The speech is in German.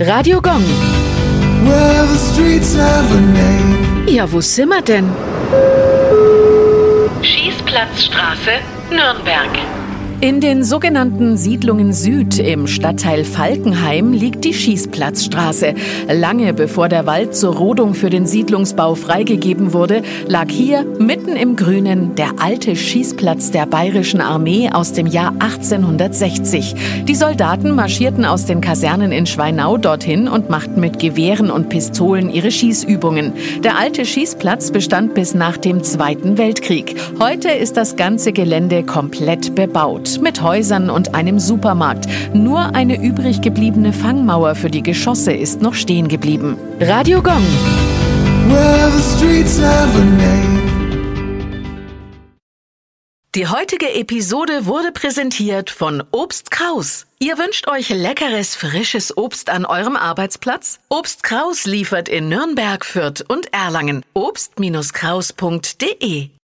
Radio Gong. Well, the streets have a name. Ja, wo sind wir denn? Schießplatzstraße, Nürnberg. In den sogenannten Siedlungen Süd im Stadtteil Falkenheim liegt die Schießplatzstraße. Lange bevor der Wald zur Rodung für den Siedlungsbau freigegeben wurde, lag hier mitten im Grünen der alte Schießplatz der Bayerischen Armee aus dem Jahr 1860. Die Soldaten marschierten aus den Kasernen in Schweinau dorthin und machten mit Gewehren und Pistolen ihre Schießübungen. Der alte Schießplatz bestand bis nach dem Zweiten Weltkrieg. Heute ist das ganze Gelände komplett bebaut mit Häusern und einem Supermarkt. Nur eine übrig gebliebene Fangmauer für die Geschosse ist noch stehen geblieben. Radio Gong. Die heutige Episode wurde präsentiert von Obst Kraus. Ihr wünscht euch leckeres, frisches Obst an eurem Arbeitsplatz? Obst Kraus liefert in Nürnberg, Fürth und Erlangen. Obst-Kraus.de